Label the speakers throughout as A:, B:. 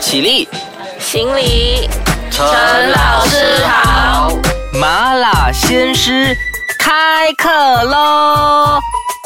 A: 起立，
B: 行礼，
A: 陈
B: 老师好。
A: 麻辣鲜师开课喽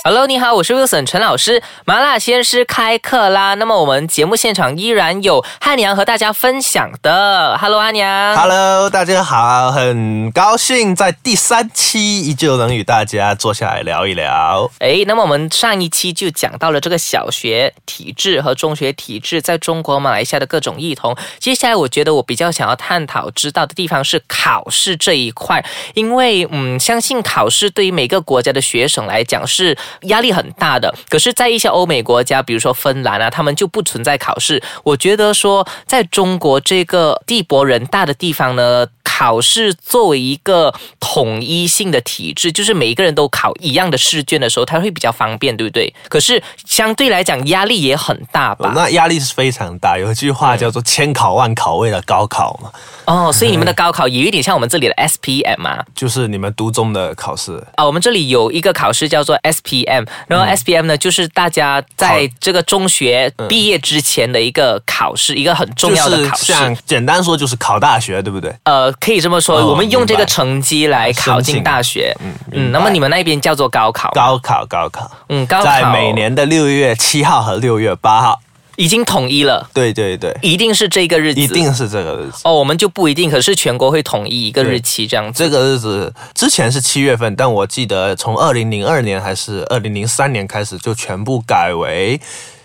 A: ！Hello，你好，我是 Wilson 陈老师。麻辣鲜师开课啦！那么我们节目现场依然有汉娘和大家分享的。Hello，汉娘。
C: Hello，大家好，很高兴在第三期依旧能与大家坐下来聊一聊。
A: 哎，那么我们上一期就讲到了这个小学体制和中学体制在中国、马来西亚的各种异同。接下来，我觉得我比较想要探讨知道的地方是考试这一块，因为嗯，相信考试对于每个国家的学生来讲是压力很大的。可是，在一些欧美国家，比如说芬兰啊，他们就不存在考试。我觉得说，在中国这个地薄人大的地方呢。考试作为一个统一性的体制，就是每一个人都考一样的试卷的时候，它会比较方便，对不对？可是相对来讲，压力也很大吧？
C: 那压力是非常大，有一句话叫做“千考万考为了高考”嘛，
A: 哦，所以你们的高考也有一点像我们这里的 SPM 啊。
C: 就是你们读中的考试。
A: 啊，我们这里有一个考试叫做 SPM，然后 SPM 呢，就是大家在这个中学毕业之前的一个考试，一个很重要的考试。
C: 就是像简单说就是考大学，对不对？
A: 呃，可以这么说，
C: 哦
A: 我们用这个成绩来考进大学。
C: 嗯
A: 嗯，那么你们那边叫做高考？
C: 高考，高考，
A: 嗯，高考
C: 在每年的六月七号和六月八号。
A: 已经统一了，
C: 对对对，
A: 一定是这个日子，
C: 一定是这个日子。
A: 哦，我们就不一定，可是全国会统一一个日期这样子。
C: 这个日子之前是七月份，但我记得从二零零二年还是二零零三年开始，就全部改为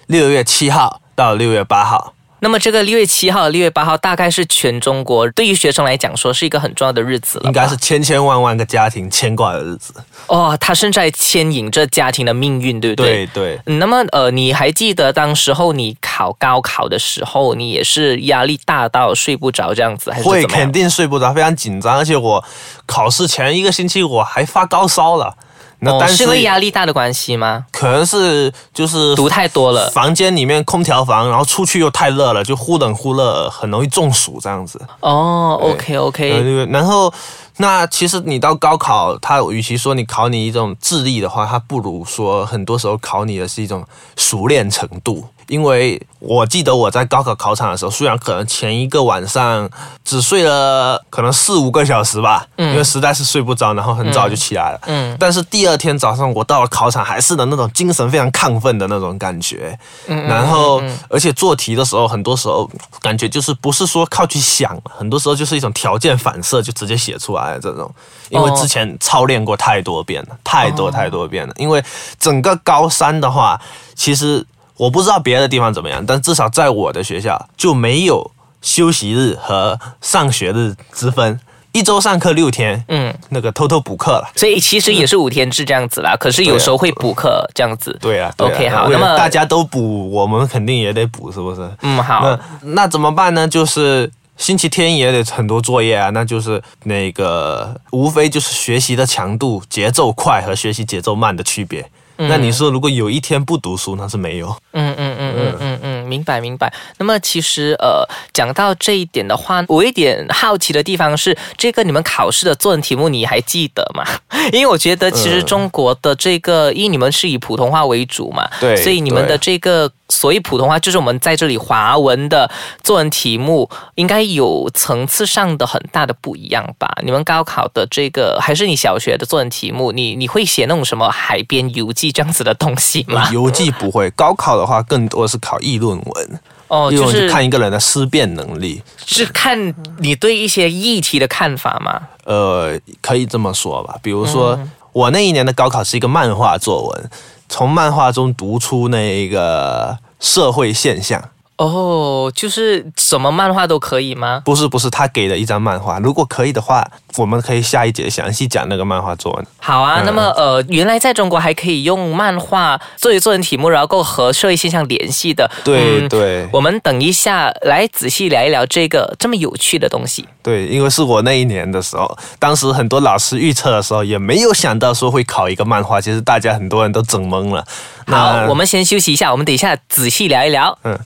C: 六月七号到六月八号。
A: 那么这个六月七号、六月八号，大概是全中国对于学生来讲说是一个很重要的日子了，
C: 应该是千千万万个家庭牵挂的日子。
A: 哦，它正在牵引着家庭的命运，对不对？
C: 对对，
A: 嗯那么呃，你还记得当时候你考高考的时候，你也是压力大到睡不着这样子，还是
C: 肯定睡不着，非常紧张，而且我考试前一个星期我还发高烧了。那
A: 哦，
C: 但是
A: 是因为压力大的关系吗？
C: 可能是就是
A: 读太多了。
C: 房间里面空调房，然后出去又太热了，就忽冷忽热，很容易中暑这样子。
A: 哦，OK
C: 呃
A: OK，
C: 然后那其实你到高考，他与其说你考你一种智力的话，他不如说很多时候考你的是一种熟练程度。因为我记得我在高考考场的时候，虽然可能前一个晚上只睡了可能四五个小时吧，因为实在是睡不着，然后很早就起来了。
A: 嗯
C: 但是第二天早上我到了考场，还是的那种精神非常亢奋的那种感觉。
A: 嗯
C: 然后，而且做题的时候，很多时候感觉就是不是说靠去想，很多时候就是一种条件反射，就直接写出来的这种。因为之前操练过太多遍了，太多太多遍了。因为整个高三的话，其实我不知道别的地方怎么样，但至少在我的学校就没有休息日和上学日之分，一周上课六天，
A: 嗯，
C: 那个偷偷补课了。
A: 所以其实也是五天制这样子啦，可是有时候会补课这样子。
C: 对啊对啊
A: OK，好那么
C: 大家都补，我们肯定也得补，是不是？
A: 嗯，好
C: 那，那怎么办呢？就是星期天也得很多作业啊，那就是那个无非就是学习的强度、节奏快和学习节奏慢的区别。那你说，如果有一天不读书，那是没有。
A: 嗯嗯嗯嗯嗯嗯，明白明白。那么其实呃，讲到这一点的话，我一点好奇的地方是，这个你们考试的作文题目你还记得吗？因为我觉得其实
C: 嗯
A: 中国的这个，因为你们是以普通话为主嘛，
C: 对
A: 所以你们的这个所以普通话，就是我们在这里华文的作文题目，应该有层次上的很大的不一样吧？你们高考的这个，还是你小学的作文题目，你你会写那种什么海边游记这样子的东西吗？
C: 游记不会，高考的话更多是考议论文，
A: 哦，就是
C: 看一个人的思辨能力。
A: 是看你对一些议题的看法吗？
C: 呃，可以这么说吧。比如说，
A: 嗯
C: 我那一年的高考是一个漫画作文，从漫画中读出那个社会现象。
A: 哦，就是什么漫画都可以吗？
C: 不是不是，他给了一张漫画，如果可以的话，我们可以下一节详细讲那个漫画作文。
A: 好啊，那么呃，原来在中国还可以用漫画作为作文题目，然后够和社会现象联系的。
C: 对、
A: 嗯
C: 对
A: 我们等一下来仔细聊一聊这个这么有趣的东西。
C: 对，因为是我那一年的时候，当时很多老师预测的时候也没有想到说会考一个漫画，其实大家很多人都整懵了。
A: 好，我们先休息一下，我们等一下仔细聊一聊。
C: 嗯。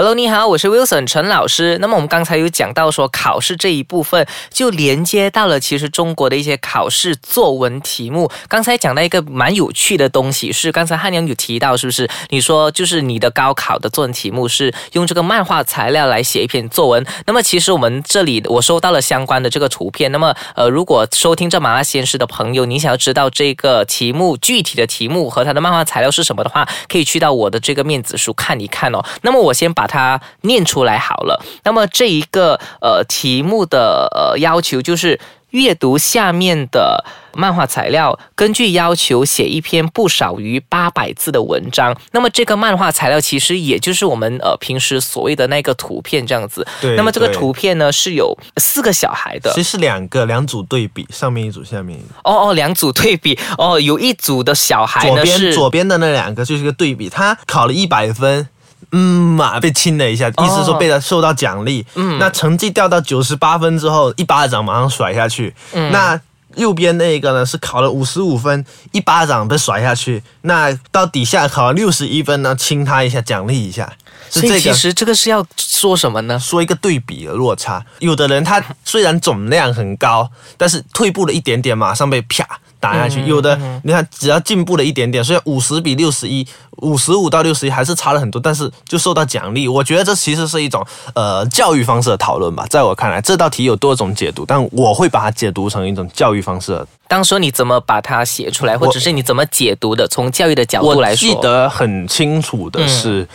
A: Hello，你好，我是 Wilson 陈老师。那么我们刚才有讲到说考试这一部分，就连接到了其实中国的一些考试作文题目。刚才讲到一个蛮有趣的东西，是刚才汉阳有提到，是不是？你说就是你的高考的作文题目是用这个漫画材料来写一篇作文。那么其实我们这里我收到了相关的这个图片。那么呃，如果收听这麻辣鲜师的朋友，你想要知道这个题目具体的题目和它的漫画材料是什么的话，可以去到我的这个面子书看一看哦。那么我先把。它念出来好了。那么这一个呃题目的呃要求就是阅读下面的漫画材料，根据要求写一篇不少于八百字的文章。那么这个漫画材料其实也就是我们呃平时所谓的那个图片这样子。
C: 对。
A: 那么这个图片呢是有四个小孩的，
C: 其实是两个两组对比，上面一组，下面一组。
A: 哦哦，两组对比哦，有一组的小孩
C: 呢
A: 是
C: 左边的那两个就是一个对比，他考了一百分。嗯嘛，被亲了一下，意思说被他受到奖励。嗯，那成绩掉到九十八分之后，一巴掌马上甩下去。嗯，那右边那个呢是考了五十五分，一巴掌被甩下去。那到底下考了六十一分呢，亲他一下，奖励一下。
A: 所以其实这个是要说什么呢？
C: 说一个对比的落差。有的人他虽然总量很高，但是退步了一点点，马上被啪。打下去，有的你看，只要进步了一点点，虽然五十比六十一，五十五到六十一还是差了很多，但是就受到奖励。我觉得这其实是一种呃教育方式的讨论吧。在我看来，这道题有多种解读，但我会把它解读成一种教育方式。
A: 当说你怎么把它写出来，或者是你怎么解读的？从教育的角度来说，
C: 我记得很清楚的是，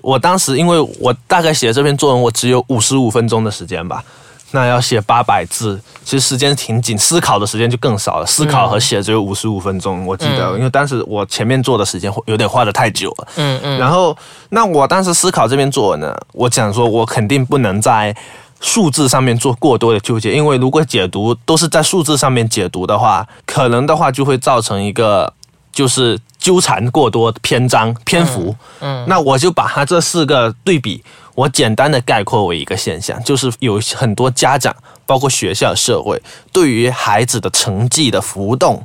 C: 我当时因为我大概写这篇作文，我只有五十五分钟的时间吧。那要写八百字，其实时间挺紧，思考的时间就更少了。思考和写只有五十五分钟，我记得，因为当时我前面做的时间有点花的太久了。嗯嗯。然后，那我当时思考这篇作文呢，我讲说，我肯定不能在数字上面做过多的纠结，因为如果解读都是在数字上面解读的话，可能的话就会造成一个就是纠缠过多篇章篇幅。嗯。那我就把它这四个对比。我简单的概括为一个现象，就是有很多家长，包括学校、社会，对于孩子的成绩的浮动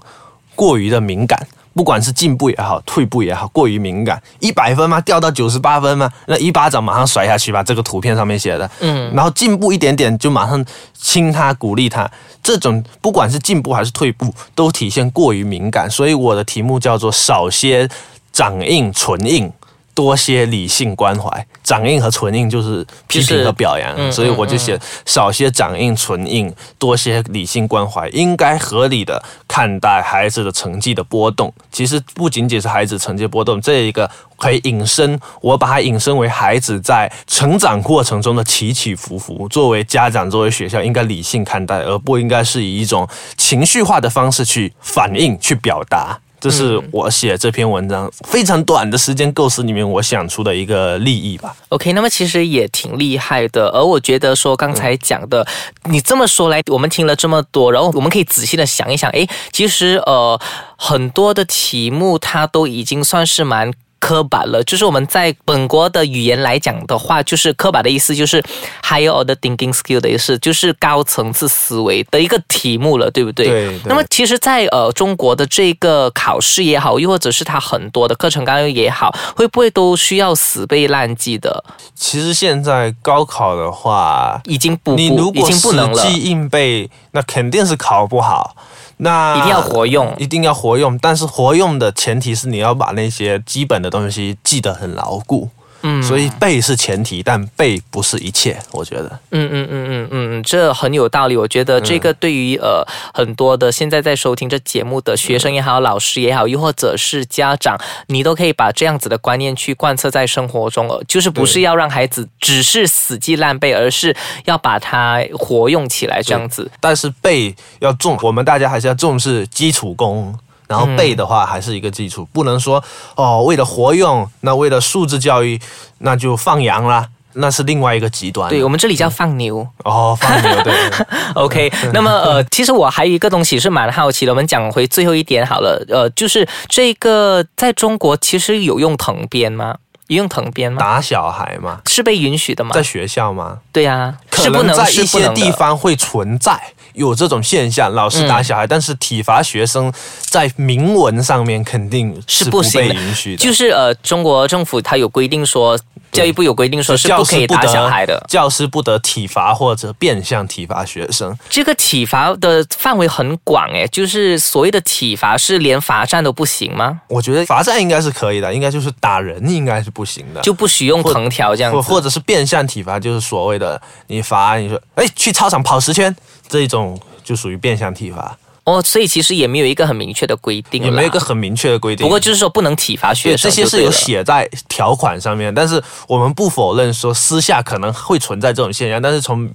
C: 过于的敏感，不管是进步也好，退步也好，过于敏感。一百分吗？掉到九十八分吗？那一巴掌马上甩下去吧。这个图片上面写的，嗯，然后进步一点点就马上亲他，鼓励他。这种不管是进步还是退步，都体现过于敏感。所以我的题目叫做少些掌印唇印。多些理性关怀，掌印和唇印就是批评和表扬，所以我就写少些掌印唇印，多些理性关怀，应该合理的看待孩子的成绩的波动。其实不仅仅是孩子成绩波动，这一个可以引申，我把它引申为孩子在成长过程中的起起伏伏。作为家长，作为学校，应该理性看待，而不应该是以一种情绪化的方式去反应、去表达。这是我写这篇文章非常短的时间构思里面我想出的一个利益吧。
A: OK，那么其实也挺厉害的。而我觉得说刚才讲的，你这么说来，我们听了这么多，然后我们可以仔细的想一想，诶，其实呃很多的题目它都已经算是蛮。刻板了，就是我们在本国的语言来讲的话，就是刻板的意思，就是 higher order thinking skill 的意思，就是高层次思维的一个题目了，对不对？
C: 对。
A: 那么其实，在呃中国的这个考试也好，又或者是它很多的课程纲要也好，会不会都需要死背烂记的？
C: 其实现在高考的话，
A: 已经不，
C: 你如果死记硬背，那肯定是考不好。那
A: 一定要活用，
C: 一定要活用，但是活用的前提是你要把那些基本的东西记得很牢固。嗯，所以背是前提，但背不是一切，我觉得。
A: 嗯嗯嗯嗯嗯嗯，这很有道理。我觉得这个对于呃很多的现在在收听这节目的学生也好，老师也好，又或者是家长，你都可以把这样子的观念去贯彻在生活中，就是不是要让孩子只是死记烂背，而是要把它活用起来这样子。
C: 但是背要重，我们大家还是要重视基础功。然后背的话还是一个基础，不能说哦，为了活用，那为了素质教育，那就放羊啦，那是另外一个极端。
A: 对我们这里叫放牛
C: 哦，放牛对。
A: OK，那么呃，其实我还有一个东西是蛮好奇的，我们讲回最后一点好了，呃，就是这个在中国其实有用藤鞭吗？有用藤鞭吗？
C: 打小孩吗？
A: 是被允许的吗？
C: 在学校吗？
A: 对呀，
C: 可能在一些地方会存在。有这种现象，老师打小孩，但是体罚学生，在明文上面肯定是不被允许的。
A: 就是呃，中国政府它有规定说，教育部有规定说是不可以打小孩的。
C: 教师不得体罚或者变相体罚学生。
A: 这个体罚的范围很广诶，就是所谓的体罚是连罚站都不行吗？
C: 我觉得罚站应该是可以的，应该就是打人应该是不行的。
A: 就不许用藤条这样子，
C: 或或者是变相体罚，就是所谓的你罚你说，哎，去操场跑十圈，这一种就属于变相体罚，
A: 哦，所以其实也没有一个很明确的规定，
C: 也没有一个很明确的规定。
A: 不过就是说不能体罚学，生
C: 这些是有写在条款上面，但是我们不否认说私下可能会存在这种现象，但是从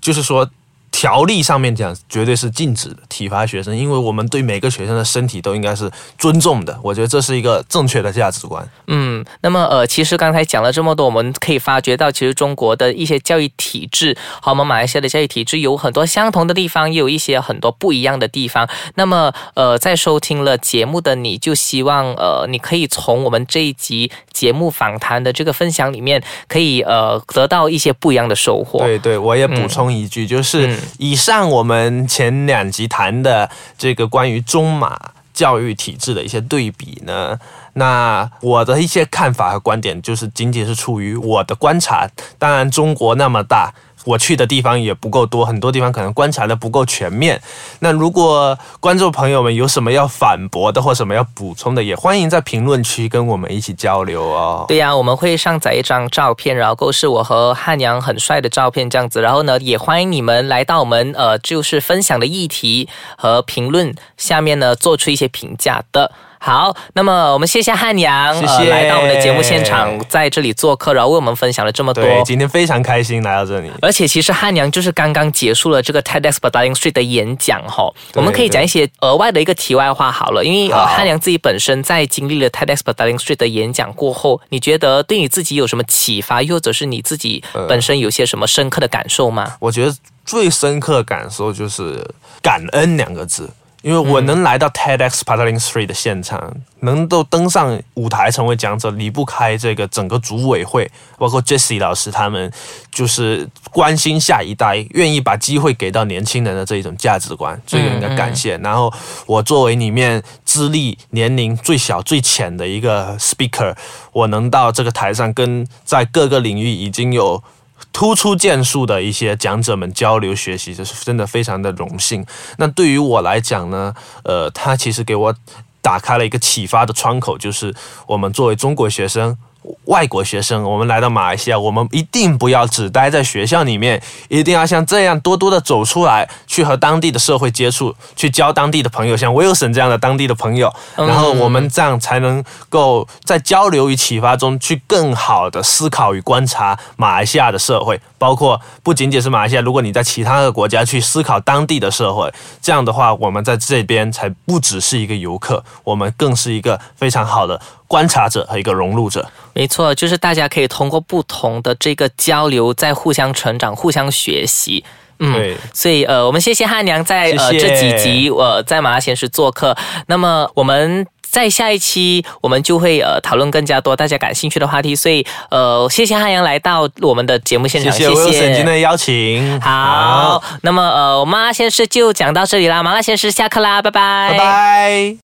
C: 就是说。条例上面讲，绝对是禁止的体罚学生，因为我们对每个学生的身体都应该是尊重的。我觉得这是一个正确的价值观。
A: 嗯，那么呃，其实刚才讲了这么多，我们可以发觉到，其实中国的一些教育体制和我们马来西亚的教育体制有很多相同的地方，也有一些很多不一样的地方。那么呃，在收听了节目的你，就希望呃，你可以从我们这一集节目访谈的这个分享里面，可以呃得到一些不一样的收获。
C: 对对，我也补充一句，就是
A: 嗯
C: 以上我们前两集谈的这个关于中马教育体制的一些对比呢，那我的一些看法和观点，就是仅仅是出于我的观察。当然，中国那么大。我去的地方也不够多，很多地方可能观察的不够全面。那如果观众朋友们有什么要反驳的或什么要补充的，也欢迎在评论区跟我们一起交流哦。
A: 对呀、我们会上载一张照片，然后是我和汉阳很帅的照片这样子。然后呢，也欢迎你们来到我们呃，就是分享的议题和评论下面呢，做出一些评价的。好，那么我们谢谢汉阳，
C: 谢谢
A: 呃、来到我们的节目现场，在这里做客，然后为我们分享了这么多。
C: 对，今天非常开心来到这里。
A: 而且其实汉阳就是刚刚结束了这个 TEDx b a d a l i n g Street 的演讲哈，我们可以讲一些额外的一个题外话好了，因为呃汉阳自己本身在经历了 TEDx b a d a l i n g Street 的演讲过后，你觉得对你自己有什么启发，又或者是你自己本身有些什么深刻的感受吗？
C: 我觉得最深刻的感受就是感恩两个字。因为我能来到 TEDx Petaling Street 的现场，能够登上舞台成为讲者，离不开这个整个组委会，包括 Jesse 老师他们，就是关心下一代，愿意把机会给到年轻人的这一种价值观，这个应该感谢。然后我作为里面资历年龄最小最浅的一个 speaker，我能到这个台上跟在各个领域已经有。突出建树的一些讲者们交流学习，就是真的非常的荣幸。那对于我来讲呢，呃，他其实给我打开了一个启发的窗口，就是我们作为中国学生。外国学生，我们来到马来西亚，我们一定不要只待在学校里面，一定要像这样多多的走出来，去和当地的社会接触，去交当地的朋友，像 Wilson 这样的当地的朋友，然后我们这样才能够在交流与启发中，去更好的思考与观察马来西亚的社会，包括不仅仅是马来西亚，如果你在其他的国家去思考当地的社会，这样的话，我们在这边才不只是一个游客，我们更是一个非常好的观察者和一个融入者。
A: 没错，就是大家可以通过不同的这个交流，在互相成长、互相学习。嗯
C: 对，
A: 所以呃，我们谢谢汉阳在呃这几集呃在马拉闲时做客。那么我们。在下一期，我们就会呃讨论更加多大家感兴趣的话题，所以呃，谢谢汉阳来到我们的节目现场，
C: 谢谢 Wilson 今的邀请。
A: 好，那么呃，麻辣鲜师就讲到这里啦，麻辣鲜师下课啦，拜拜，
C: 拜拜。